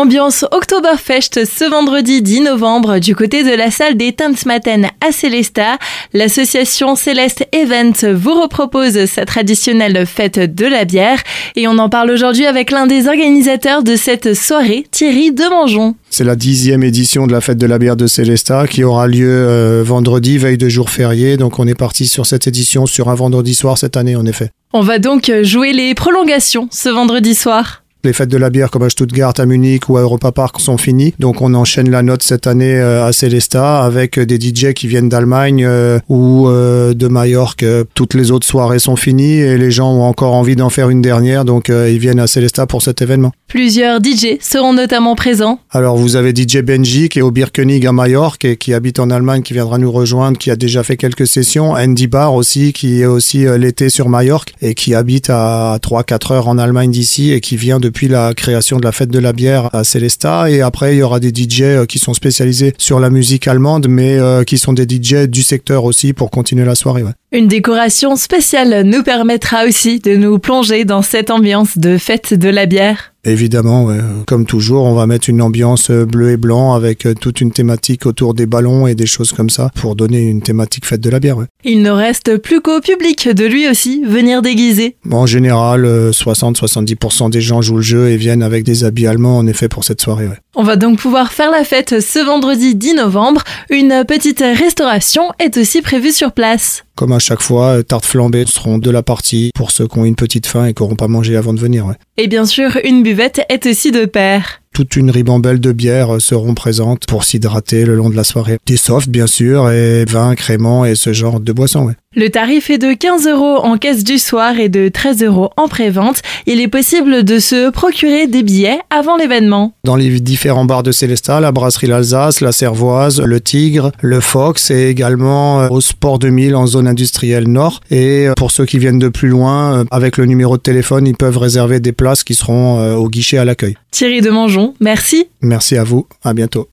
Ambiance Oktoberfest ce vendredi 10 novembre du côté de la salle des Tanzmatten à Célesta. L'association Céleste Event vous repropose sa traditionnelle fête de la bière et on en parle aujourd'hui avec l'un des organisateurs de cette soirée, Thierry Demangeon. C'est la dixième édition de la fête de la bière de Célesta qui aura lieu euh, vendredi, veille de jour férié. Donc on est parti sur cette édition sur un vendredi soir cette année en effet. On va donc jouer les prolongations ce vendredi soir. Les fêtes de la bière comme à Stuttgart, à Munich ou à Europa Park sont finies. Donc on enchaîne la note cette année euh, à Célesta avec des DJ qui viennent d'Allemagne euh, ou euh, de Majorque. Toutes les autres soirées sont finies et les gens ont encore envie d'en faire une dernière. Donc ils viennent à Célesta pour cet événement. Plusieurs DJ seront notamment présents. Alors vous avez DJ Benji qui est au Birkenig à Majorque et qui habite en Allemagne qui viendra nous rejoindre, qui a déjà fait quelques sessions. Andy Barr aussi qui est aussi l'été sur Majorque et qui habite à 3-4 heures en Allemagne d'ici et qui vient de depuis la création de la fête de la bière à Célesta. Et après, il y aura des DJ euh, qui sont spécialisés sur la musique allemande, mais euh, qui sont des DJ du secteur aussi pour continuer la soirée. Une décoration spéciale nous permettra aussi de nous plonger dans cette ambiance de fête de la bière. Évidemment, comme toujours, on va mettre une ambiance euh, bleu et blanc avec euh, toute une thématique autour des ballons et des choses comme ça pour donner une thématique fête de la bière. Il ne reste plus qu'au public de lui aussi venir déguiser. En général, 60-70% euh, des gens jouent le jeu et viennent avec des habits allemands en effet pour cette soirée. On va donc pouvoir faire la fête ce vendredi 10 novembre. Une petite restauration est aussi prévue sur place. Comme à chaque fois, tartes flambées seront de la partie pour ceux qui ont une petite faim et qui n'auront pas mangé avant de venir. Et bien sûr, une buvette est aussi de pair. Toute une ribambelle de bières seront présentes pour s'hydrater le long de la soirée. Des softs, bien sûr, et vin, crément et ce genre de boissons. Ouais. Le tarif est de 15 euros en caisse du soir et de 13 euros en pré-vente. Il est possible de se procurer des billets avant l'événement. Dans les différents bars de Célestat, la brasserie l'Alsace, la Cervoise, le Tigre, le Fox et également euh, au Sport 2000 en zone industrielle nord. Et euh, pour ceux qui viennent de plus loin, euh, avec le numéro de téléphone, ils peuvent réserver des places qui seront au guichet à l'accueil. Thierry Demangeon, merci. Merci à vous. À bientôt.